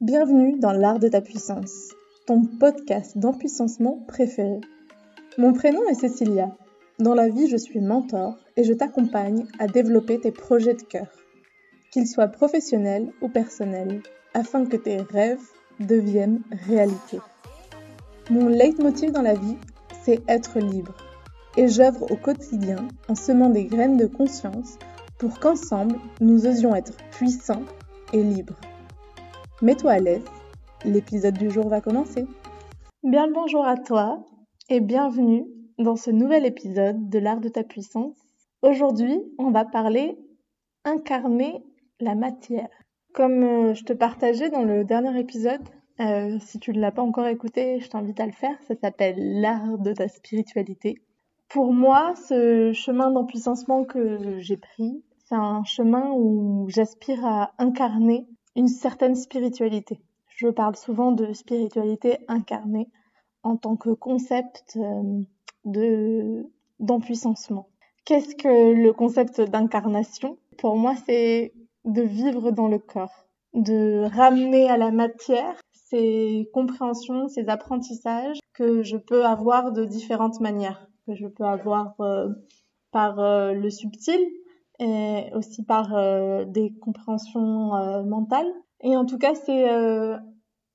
Bienvenue dans l'art de ta puissance, ton podcast d'empuissancement préféré. Mon prénom est Cécilia. Dans la vie, je suis mentor et je t'accompagne à développer tes projets de cœur, qu'ils soient professionnels ou personnels, afin que tes rêves deviennent réalité. Mon leitmotiv dans la vie, c'est être libre. Et j'œuvre au quotidien en semant des graines de conscience pour qu'ensemble, nous osions être puissants et libres. Mets-toi à l'aise, l'épisode du jour va commencer. Bien le bonjour à toi et bienvenue dans ce nouvel épisode de l'art de ta puissance. Aujourd'hui, on va parler incarner la matière. Comme euh, je te partageais dans le dernier épisode, euh, si tu ne l'as pas encore écouté, je t'invite à le faire. Ça s'appelle l'art de ta spiritualité. Pour moi, ce chemin d'empuissancement que j'ai pris, c'est un chemin où j'aspire à incarner une certaine spiritualité. Je parle souvent de spiritualité incarnée en tant que concept euh, de d'empuissancement. Qu'est-ce que le concept d'incarnation? Pour moi, c'est de vivre dans le corps, de ramener à la matière ces compréhensions, ces apprentissages que je peux avoir de différentes manières, que je peux avoir euh, par euh, le subtil, et aussi par euh, des compréhensions euh, mentales. Et en tout cas, c'est euh,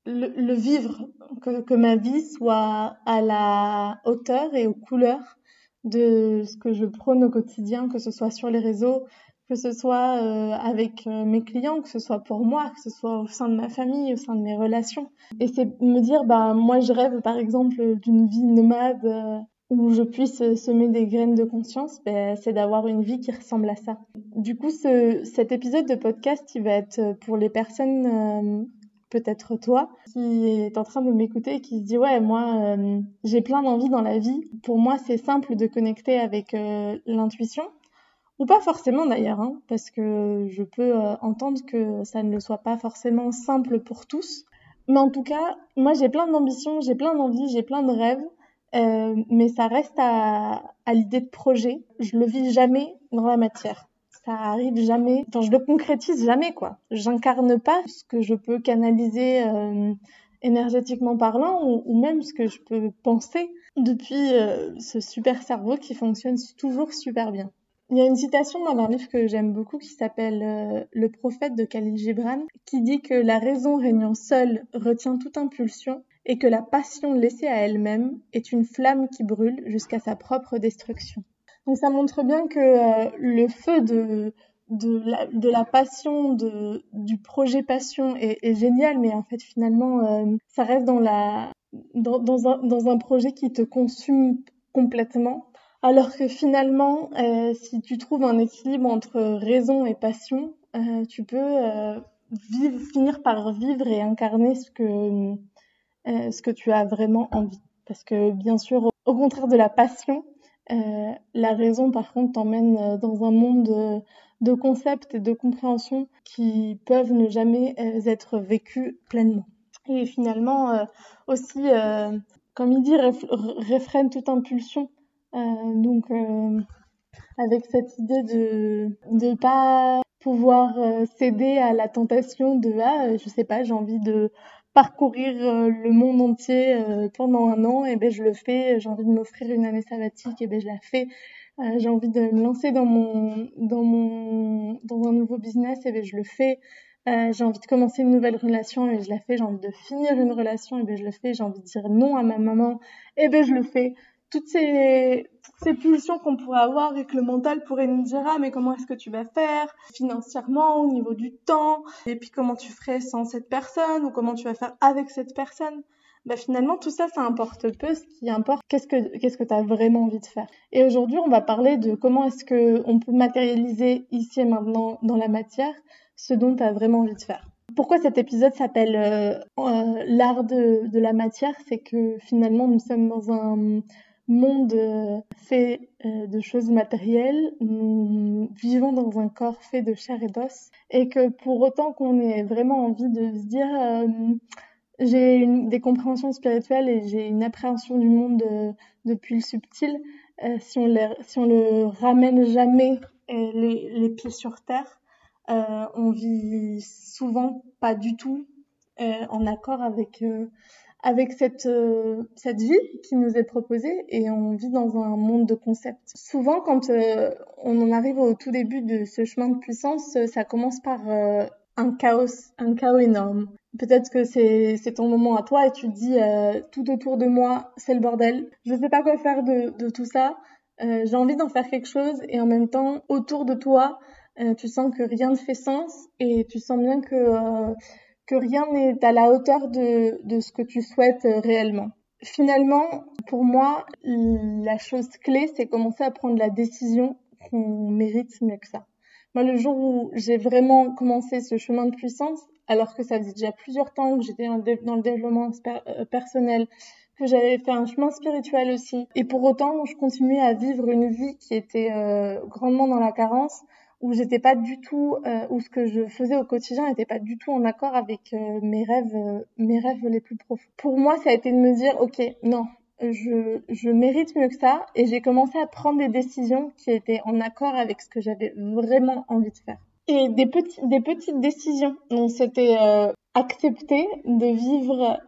le, vivre, que, que, ma vie soit à la hauteur et aux couleurs de ce que je prône au quotidien, que ce soit sur les réseaux, que ce soit euh, avec mes clients, que ce soit pour moi, que ce soit au sein de ma famille, au sein de mes relations. Et c'est me dire, bah moi je rêve par exemple d'une vie nomade où je puisse semer des graines de conscience, ben, c'est d'avoir une vie qui ressemble à ça. Du coup, ce, cet épisode de podcast, il va être pour les personnes, euh, peut-être toi, qui est en train de m'écouter et qui se dit ouais, moi, euh, j'ai plein d'envies dans la vie. Pour moi, c'est simple de connecter avec euh, l'intuition, ou pas forcément d'ailleurs, hein, parce que je peux euh, entendre que ça ne le soit pas forcément simple pour tous. Mais en tout cas, moi, j'ai plein d'ambitions, j'ai plein d'envies, j'ai plein de rêves. Euh, mais ça reste à, à l'idée de projet. Je le vis jamais dans la matière. Ça arrive jamais. Enfin, je le concrétise jamais, quoi. J'incarne pas ce que je peux canaliser euh, énergétiquement parlant ou, ou, même ce que je peux penser depuis euh, ce super cerveau qui fonctionne toujours super bien. Il y a une citation dans un livre que j'aime beaucoup qui s'appelle euh, Le prophète de Khalil Gibran qui dit que la raison régnant seule retient toute impulsion et que la passion laissée à elle-même est une flamme qui brûle jusqu'à sa propre destruction. Donc ça montre bien que euh, le feu de, la, passion, du projet passion est, génial, mais en fait finalement euh, ça reste dans, un, projet qui te consume complètement. Alors que finalement, euh, si tu trouves un équilibre entre raison et passion, tu peux finir par vivre et incarner ce que euh, ce que tu as vraiment envie. Parce que bien sûr, au contraire de la passion, euh, la raison par contre t'emmène euh, dans un monde de, concepts et de compréhensions qui peuvent ne jamais être vécus pleinement. Et finalement aussi, comme il dit, réfrène toute impulsion. donc avec cette idée de ne pas pouvoir céder à la tentation de ah je sais pas j'ai envie de parcourir euh, le monde entier euh, pendant un an, et ben je le fais. J'ai envie de m'offrir une année sabbatique, et ben je la fais. Euh, j'ai envie de me lancer dans mon dans mon dans un nouveau business, et ben je le fais. J'ai envie de commencer une nouvelle relation et je la fais. J'ai envie de finir une relation et ben je le fais. J'ai envie de dire non à ma maman et ben je le fais toutes ces, ces pulsions qu'on pourrait avoir et que le mental pourrait nous dire ah mais comment est-ce que tu vas faire financièrement au niveau du temps et puis comment tu ferais sans cette personne ou comment tu vas faire avec cette personne. Bah finalement tout ça ça importe peu. Ce qui importe qu'est-ce que qu'est-ce que tu as vraiment envie de faire? Et aujourd'hui on va parler de comment est-ce que on peut matérialiser ici et maintenant dans la matière ce dont tu as vraiment envie de faire. Pourquoi cet épisode s'appelle euh, euh, l'art de la matière? C'est que finalement nous sommes dans un monde euh, fait euh, de choses matérielles, nous vivons dans un corps fait de chair et d'os, et que pour autant qu'on ait vraiment envie de se dire euh, j'ai des compréhensions spirituelles et j'ai une appréhension du monde de, depuis le subtil, si, on les, si on le ramène jamais les pieds sur terre, on vit souvent pas du tout en accord avec avec cette, euh, cette vie qui nous est proposée et on vit dans un monde de concepts. Souvent, quand euh, on en arrive au tout début de ce chemin de puissance, ça commence par euh, un chaos, un chaos énorme. Peut-être que c'est, ton moment à toi et tu te dis tout autour de moi, c'est le bordel. Je ne sais pas quoi faire de, de tout ça. j'ai envie d'en faire quelque chose et en même temps, autour de toi, tu sens que rien ne fait sens et tu sens bien que que rien n'est à la hauteur de, de ce que tu souhaites euh, réellement. Finalement, pour moi, la chose clé, c'est commencer à prendre la décision qu'on mérite mieux que ça. Moi, le jour où j'ai vraiment commencé ce chemin de puissance, alors que ça faisait déjà plusieurs temps que j'étais dans le développement euh, personnel, que j'avais fait un chemin spirituel aussi, et pour autant, je continuais à vivre une vie qui était euh, grandement dans la carence, où j'étais pas du tout euh, où ce que je faisais au quotidien n'était pas du tout en accord avec euh, mes rêves euh, mes rêves les plus profonds. Pour moi, ça a été de me dire OK, non, je je mérite mieux que ça et j'ai commencé à prendre des décisions qui étaient en accord avec ce que j'avais vraiment envie de faire. Et des petites des petites décisions. Donc c'était accepter de vivre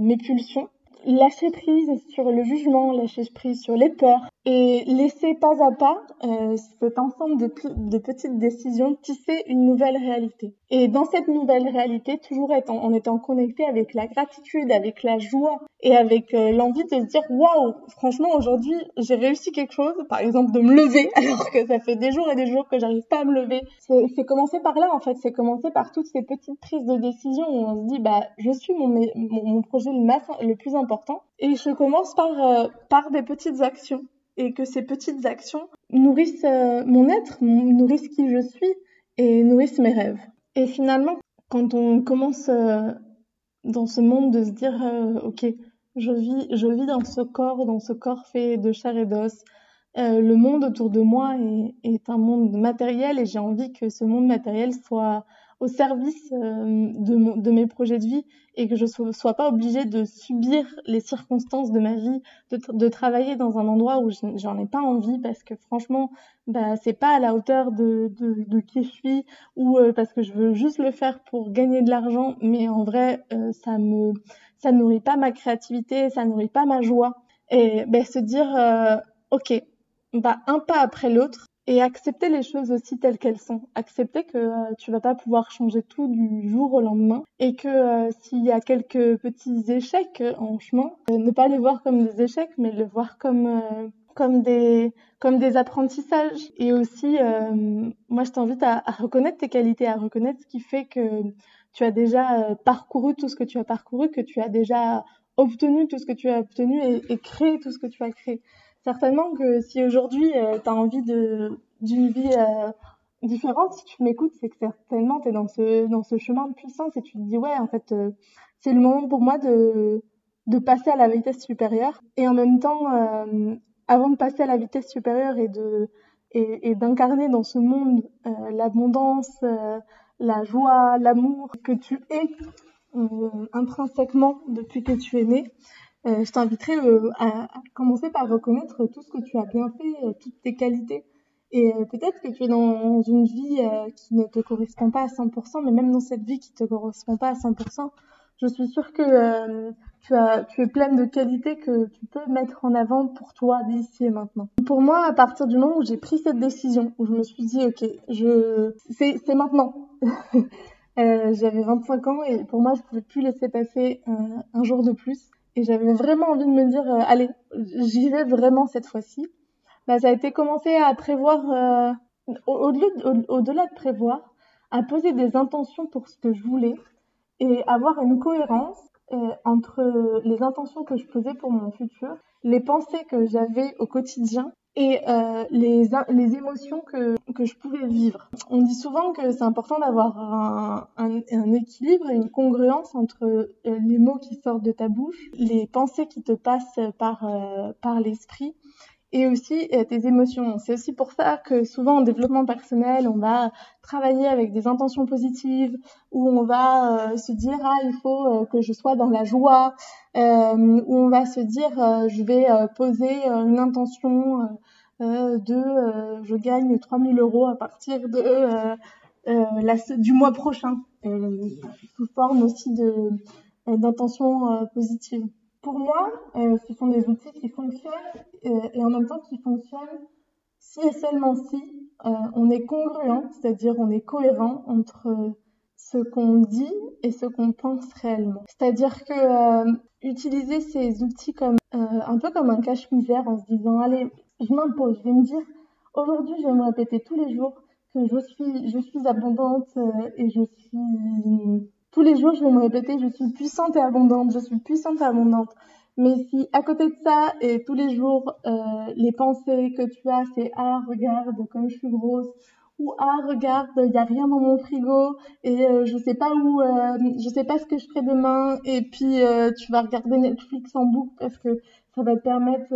mes pulsions lâcher prise sur le jugement, lâcher prise sur les peurs et laisser pas à pas euh, cet ensemble de, petites décisions tisser une nouvelle réalité. Et dans cette nouvelle réalité, toujours en, étant connecté avec la gratitude, avec la joie et avec euh, l'envie de se dire waouh, franchement aujourd'hui j'ai réussi quelque chose, par exemple de me lever alors que ça fait des jours et des jours que j'arrive pas à me lever. C'est commencer par là en fait, c'est commencer par toutes ces petites prises de décision où on se dit bah je suis mon, projet le plus important et je commence par euh, par des petites actions et que ces petites actions nourrissent euh, mon être, nourrissent qui je suis et nourrissent mes rêves. Et finalement, quand on commence euh, dans ce monde de se dire ok, je vis, je vis dans ce corps, dans ce corps fait de chair et d'os. le monde autour de moi est un monde matériel et j'ai envie que ce monde matériel soit au service euh, de, de, mes projets de vie et que je ne sois pas obligée de subir les circonstances de ma vie, de, de travailler dans un endroit où j'en ai pas envie parce que franchement, bah, c'est pas à la hauteur de, de, qui je suis ou euh, parce que je veux juste le faire pour gagner de l'argent, mais en vrai, euh, ça me ça nourrit pas ma créativité, ça nourrit pas ma joie. Et ben, se dire, ok, bah, un pas après l'autre, et accepter les choses aussi telles qu'elles sont. Accepter que euh, tu vas pas pouvoir changer tout du jour au lendemain et que euh, s'il y a quelques petits échecs en chemin, euh, ne pas les voir comme des échecs, mais les voir comme comme des comme des apprentissages. Et aussi, moi, je t'invite à, reconnaître tes qualités, à reconnaître ce qui fait que tu as déjà parcouru tout ce que tu as parcouru, que tu as déjà obtenu tout ce que tu as obtenu et créé tout ce que tu as créé certainement que si aujourd'hui euh, tu as envie de d'une vie euh, différente, si tu m'écoutes, c'est que certainement tu es dans ce dans ce chemin de puissance et tu te dis ouais, en fait euh, c'est le moment pour moi de de passer à la vitesse supérieure et en même temps avant de passer à la vitesse supérieure et de et, et d'incarner dans ce monde l'abondance, la joie, l'amour que tu es intrinsèquement depuis que tu es né, euh, je t'inviterai euh, à, commencer par reconnaître tout ce que tu as bien fait, euh, toutes tes qualités. Et peut-être que tu es dans une vie qui ne te correspond pas à 100%, mais même dans cette vie qui ne te correspond pas à 100%, je suis sûre que tu, es pleine de qualités que tu peux mettre en avant pour toi d'ici et maintenant. Pour moi, à partir du moment où j'ai pris cette décision, où je me suis dit, ok, je, c'est, maintenant. j'avais 25 ans et pour moi, je pouvais plus laisser passer un jour de plus et j'avais vraiment envie de me dire euh, allez j'y vais vraiment cette fois-ci. Bah, ça a été commencé à prévoir euh, au-delà au, delà de prévoir à poser des intentions pour ce que je voulais et avoir une cohérence euh, entre les intentions que je posais pour mon futur les pensées que j'avais au quotidien et euh, les, les émotions que, que je pouvais vivre. On dit souvent que c'est important d'avoir un, un, équilibre et une congruence entre euh, les mots qui sortent de ta bouche, les pensées qui te passent par, euh, par l'esprit et aussi euh, tes émotions. C'est aussi pour ça que souvent en développement personnel, on va travailler avec des intentions positives, où on va euh, se dire ah il faut euh, que je sois dans la joie, où on va se dire je vais poser une intention de je gagne 3000 euros à partir de la, du mois prochain. sous forme aussi de d'intentions positives. Pour moi, ce sont des outils qui fonctionnent et en même temps qui fonctionnent si et seulement si on est congruent, c'est-à-dire on est cohérent entre ce qu'on dit et ce qu'on pense réellement. C'est-à-dire que euh, utiliser ces outils comme euh, un peu comme un cache-misère en se disant allez, je m'impose, je vais me dire aujourd'hui je vais me répéter tous les jours que je suis je suis abondante euh, et je suis tous les jours je vais me répéter je suis puissante et abondante, je suis puissante et abondante. Mais si à côté de ça et tous les jours les pensées que tu as c'est ah regarde comme je suis grosse ou ah regarde il y a rien dans mon frigo et euh, je sais pas où euh, je sais pas ce que je ferai demain et puis euh, tu vas regarder Netflix en boucle parce que ça va te permettre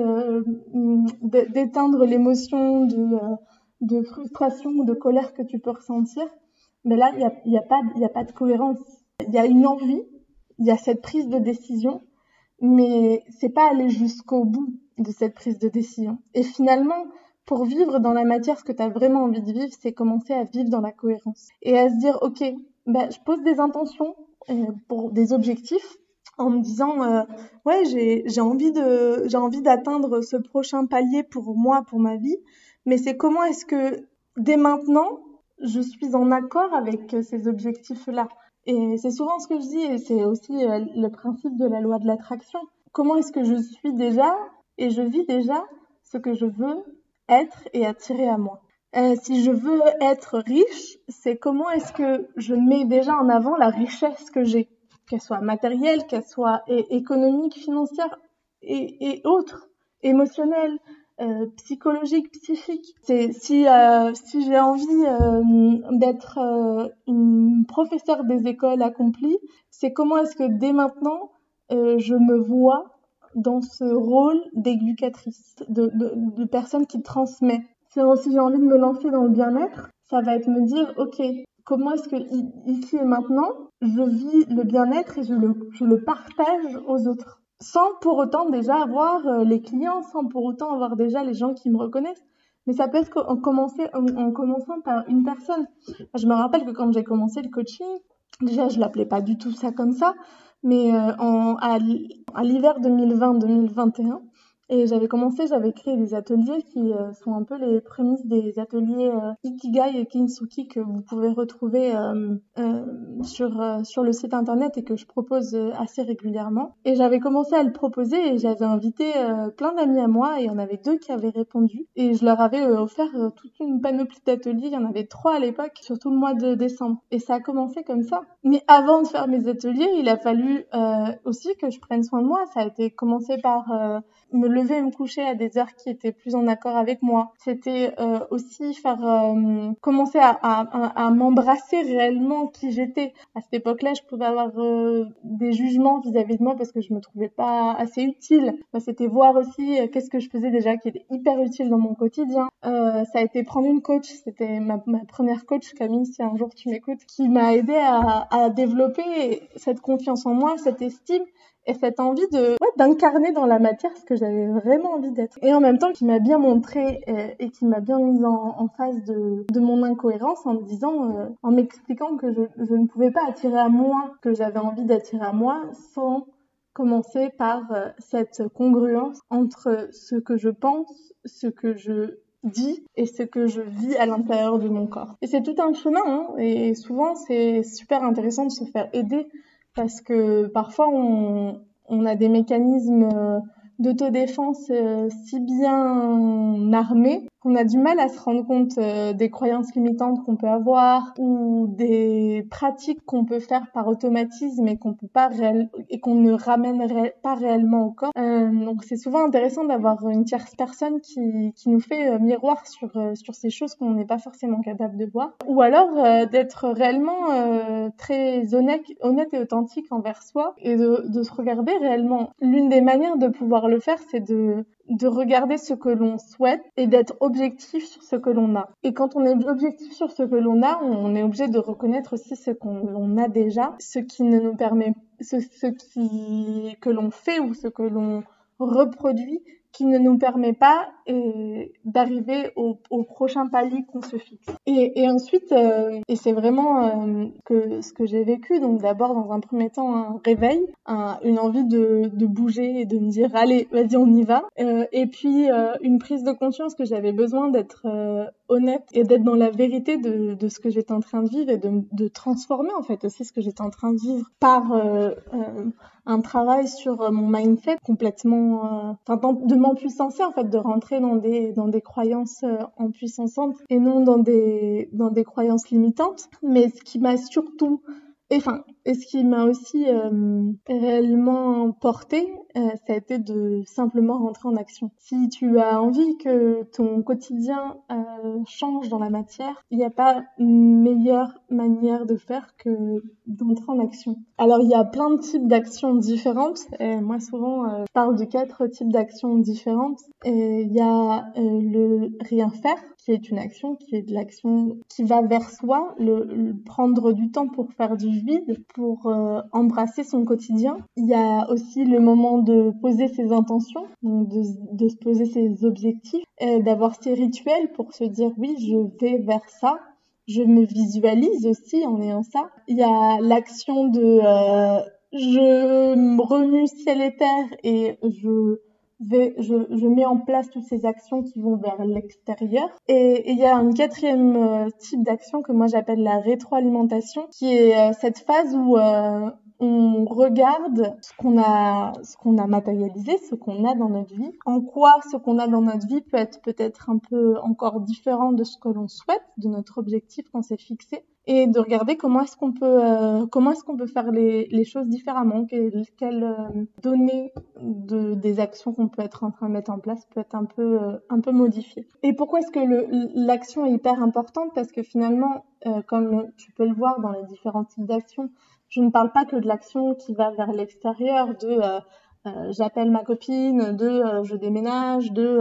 d'éteindre l'émotion de frustration ou de colère que tu peux ressentir mais là il y a, pas de cohérence y a une envie il y a cette prise de décision mais c'est pas aller jusqu'au bout de cette prise de décision et finalement pour vivre dans la matière ce que tu as vraiment envie de vivre, c'est commencer à vivre dans la cohérence et à se dire ok, bah, je pose des intentions euh, pour des objectifs en me disant euh, ouais j'ai envie de j'ai envie d'atteindre ce prochain palier pour moi pour ma vie, mais c'est comment est-ce que dès maintenant je suis en accord avec ces objectifs là. Et c'est souvent ce que je dis et c'est aussi euh, le principe de la loi de l'attraction. Comment est-ce que je suis déjà et je vis déjà ce que je veux être et attirer à moi? Euh, si je veux être riche, c'est comment est-ce que je mets déjà en avant la richesse que j'ai, qu'elle soit matérielle, qu'elle soit économique, financière et, et autres, émotionnelle, euh, psychologique, psychique. C'est si euh, si j'ai envie euh, d'être une professeure des écoles accomplie, c'est comment est-ce que dès maintenant je me vois dans ce rôle d'éducatrice, de, personne qui transmet. Si j'ai envie de me lancer dans le bien-être, ça va être me dire, ok, comment est-ce que ici et maintenant, je vis le bien-être et je le, je le partage aux autres? Sans pour autant déjà avoir euh, les clients, sans pour autant avoir déjà les gens qui me reconnaissent. Mais ça peut être en, en, commençant par une personne. Je me rappelle que quand j'ai commencé le coaching, déjà je l'appelais pas du tout ça comme ça, mais euh, en, à l'hiver 2020-2021, et j'avais commencé, j'avais créé des ateliers qui euh, sont un peu les prémices des ateliers euh, Ikigai et Kintsugi que vous pouvez retrouver euh, sur, sur le site internet et que je propose assez régulièrement. Et j'avais commencé à le proposer et j'avais invité plein d'amis à moi et il y en avait deux qui avaient répondu. Et je leur avais offert toute une panoplie d'ateliers, il y en avait trois à l'époque, sur tout le mois de décembre. Et ça a commencé comme ça. Mais avant de faire mes ateliers, il a fallu aussi que je prenne soin de moi. Ça a été commencé par me lever et me coucher à des heures qui étaient plus en accord avec moi. C'était euh, aussi faire euh, commencer à, à, à m'embrasser réellement qui j'étais. À cette époque-là, je pouvais avoir euh, des jugements vis-à-vis de moi parce que je me trouvais pas assez utile. C'était voir aussi qu'est-ce que je faisais déjà qui était hyper utile dans mon quotidien. ça a été prendre une coach. C'était ma, ma, première coach, Camille, si un jour tu m'écoutes, qui m'a aidé à, à développer cette confiance en moi, cette estime et cette envie de ouais, d'incarner dans la matière ce que j'avais vraiment envie d'être. Et en même temps, qui m'a bien montré et, euh, et qui m'a bien mise en, en, face de, de mon incohérence en me disant, euh, en m'expliquant que je, je ne pouvais pas attirer à moi que j'avais envie d'attirer à moi sans commencer par euh, cette congruence entre ce que je pense, ce que je dis et ce que je vis à l'intérieur de mon corps. Et c'est tout un chemin, hein, et souvent c'est super intéressant de se faire aider parce que parfois on, on a des mécanismes euh, d'autodéfense euh, si bien armés qu'on a du mal à se rendre compte euh, des croyances limitantes qu'on peut avoir ou des pratiques qu'on peut faire par automatisme et qu'on peut pas réel et qu'on ne ramènerait pas réellement au corps. Euh, donc c'est souvent intéressant d'avoir une tierce personne qui, qui nous fait euh, miroir sur sur ces choses qu'on n'est pas forcément capable de voir ou alors d'être réellement très honnête honnête et authentique envers soi et de, de se regarder réellement. L'une des manières de pouvoir le faire c'est de de regarder ce que l'on souhaite et d'être objectif sur ce que l'on a. Et quand on est objectif sur ce que l'on a, on est obligé de reconnaître aussi ce qu'on a déjà, ce qui ne nous permet, ce, ce qui, que l'on fait ou ce que l'on reproduit qui ne nous permet pas et d'arriver au, prochain palier qu'on se fixe. Et, ensuite, euh, et c'est vraiment euh, que ce que j'ai vécu, donc d'abord dans un premier temps un réveil, un, une envie de, bouger et de me dire allez, vas-y, on y va. Euh, et puis une prise de conscience que j'avais besoin d'être honnête et d'être dans la vérité de, ce que j'étais en train de vivre et de, de, transformer en fait aussi ce que j'étais en train de vivre par un travail sur mon mindset complètement, enfin de m'empuissancer en fait, de rentrer dans des dans des croyances en puissance et non dans des dans des croyances limitantes. Mais ce qui m'a surtout enfin, et ce qui m'a aussi euh, réellement porté, euh, ça a été de simplement rentrer en action. Si tu as envie que ton quotidien euh, change dans la matière, il n'y a pas meilleure manière de faire que d'entrer en action. Alors, il y a plein de types d'actions différentes. Moi, souvent, je parle de quatre types d'actions différentes. Il y a le rien faire, qui est une action, qui est de l'action qui va vers soi, le, prendre du temps pour faire du vide, pour euh, embrasser son quotidien. Il y a aussi le moment de poser ses intentions, de, de se poser ses objectifs, d'avoir ses rituels pour se dire oui, je vais vers ça, je me visualise aussi en ayant ça. Il y a l'action de euh, je remue ciel et terre et je je, je, mets en place toutes ces actions qui vont vers l'extérieur. Et il y a un quatrième euh, type d'action que moi j'appelle la rétroalimentation, qui est euh, cette phase où euh, on regarde ce qu'on a, ce qu'on a matérialisé, ce qu'on a dans notre vie, en quoi ce qu'on a dans notre vie peut être peut-être un peu encore différent de ce que l'on souhaite, de notre objectif qu'on s'est fixé, et de regarder comment est-ce qu'on peut, euh, comment est-ce qu'on peut faire les, choses différemment, quelles, quelles euh, données de, des actions qu'on peut être en train de mettre en place peut être un peu, euh, un peu modifiées. Et pourquoi est-ce que l'action est hyper importante? Parce que finalement, comme tu peux le voir dans les différents types d'actions, je ne parle pas que de l'action qui va vers l'extérieur, de euh, euh, j'appelle ma copine, de euh, je déménage, de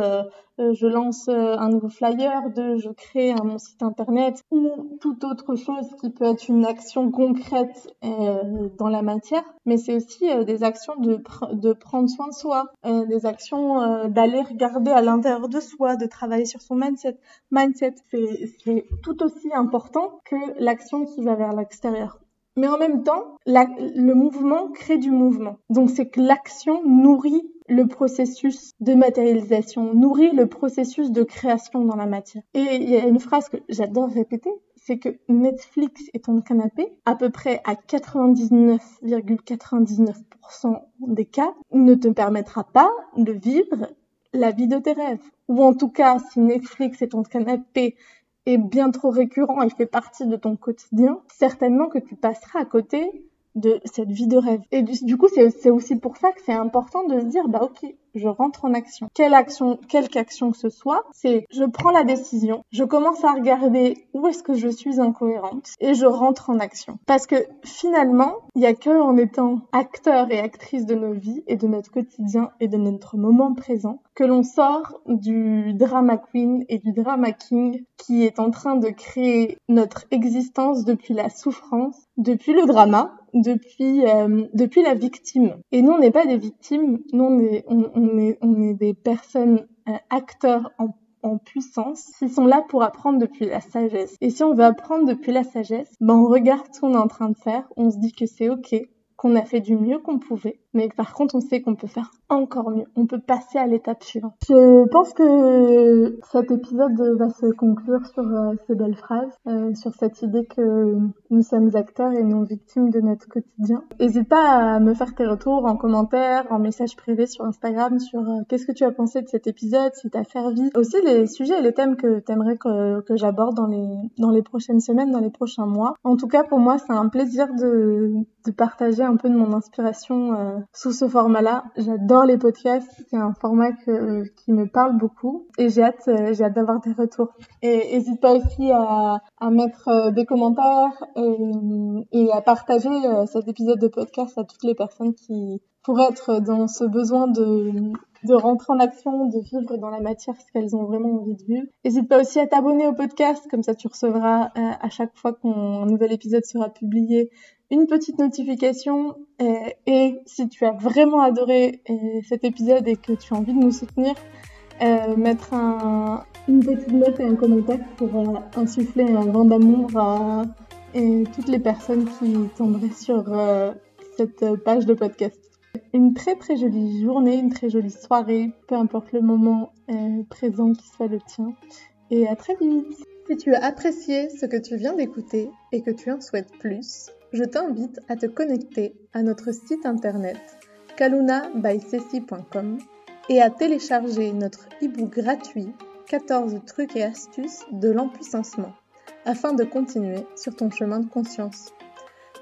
je lance un nouveau flyer, de je crée un, mon site internet ou toute autre chose qui peut être une action concrète dans la matière. Mais c'est aussi des actions de, de prendre soin de soi, des actions d'aller regarder à l'intérieur de soi, de travailler sur son mindset. Mindset, c'est tout aussi important que l'action qui va vers l'extérieur. Mais en même temps, le mouvement crée du mouvement. Donc c'est que l'action nourrit le processus de matérialisation, nourrit le processus de création dans la matière. Et il y a une phrase que j'adore répéter, c'est que Netflix est ton canapé, à peu près à 99,99% des cas, ne te permettra pas de vivre la vie de tes rêves. Ou en tout cas, si Netflix est ton canapé est bien trop récurrent et fait partie de ton quotidien, certainement que tu passeras à côté de cette vie de rêve. Et du, coup, c'est aussi pour ça que c'est important de se dire, bah ok, je rentre en action. Quelle action, quelque action que ce soit, c'est je prends la décision, je commence à regarder où est-ce que je suis incohérente et je rentre en action. Parce que finalement, il y a que en étant acteur et actrice de nos vies et de notre quotidien et de notre moment présent que l'on sort du drama queen et du drama king qui est en train de créer notre existence depuis la souffrance, depuis le drama, depuis euh, depuis la victime. Et nous, on n'est pas des victimes, nous on est on, est, on est des personnes euh, acteurs en, puissance qui sont là pour apprendre depuis la sagesse. Et si on veut apprendre depuis la sagesse, ben on regarde ce qu'on est en train de faire, on se dit que c'est ok, qu'on a fait du mieux qu'on pouvait, mais par contre on sait qu'on peut faire encore mieux, on peut passer à l'étape suivante. Je pense que cet épisode va se conclure sur euh, ces belles phrases, euh, sur cette idée que nous sommes acteurs et non victimes de notre quotidien. N'hésite pas à me faire tes retours en commentaire, en message privé sur Instagram, sur euh, qu'est-ce que tu as pensé de cet épisode, si t'as servi. Aussi les sujets et les thèmes que t'aimerais que, que j'aborde dans les, dans les prochaines semaines, dans les prochains mois. En tout cas, pour moi, c'est un plaisir de, de partager un peu de mon inspiration sous ce format-là. J'adore les podcasts, c'est un format qui me parle beaucoup et j'ai hâte, euh, j'ai d'avoir des retours. Et n'hésite pas aussi à, mettre euh, des commentaires et, à partager cet épisode de podcast à toutes les personnes qui pourraient être dans ce besoin de, de rentrer en action, de vivre dans la matière ce qu'elles ont vraiment envie de vivre. N'hésite pas aussi à t'abonner au podcast, comme ça tu recevras à chaque fois qu'un nouvel épisode sera publié une petite notification et, si tu as vraiment adoré cet épisode et que tu as envie de nous soutenir, euh, mettre un, une petite note et un commentaire pour euh, insuffler un vent d'amour à toutes les personnes qui tomberaient sur euh, cette page de podcast. Une très très jolie journée, une très jolie soirée, peu importe le moment présent qui soit le tien. Et à très vite Si tu as apprécié ce que tu viens d'écouter et que tu en souhaites plus, je t'invite à te connecter à notre site internet kalunabysessi.com et à télécharger notre e-book gratuit 14 trucs et astuces de l'empuissancement afin de continuer sur ton chemin de conscience.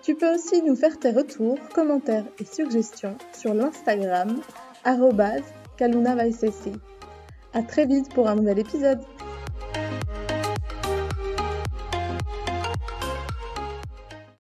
Tu peux aussi nous faire tes retours, commentaires et suggestions sur l'Instagram kaluna A très vite pour un nouvel épisode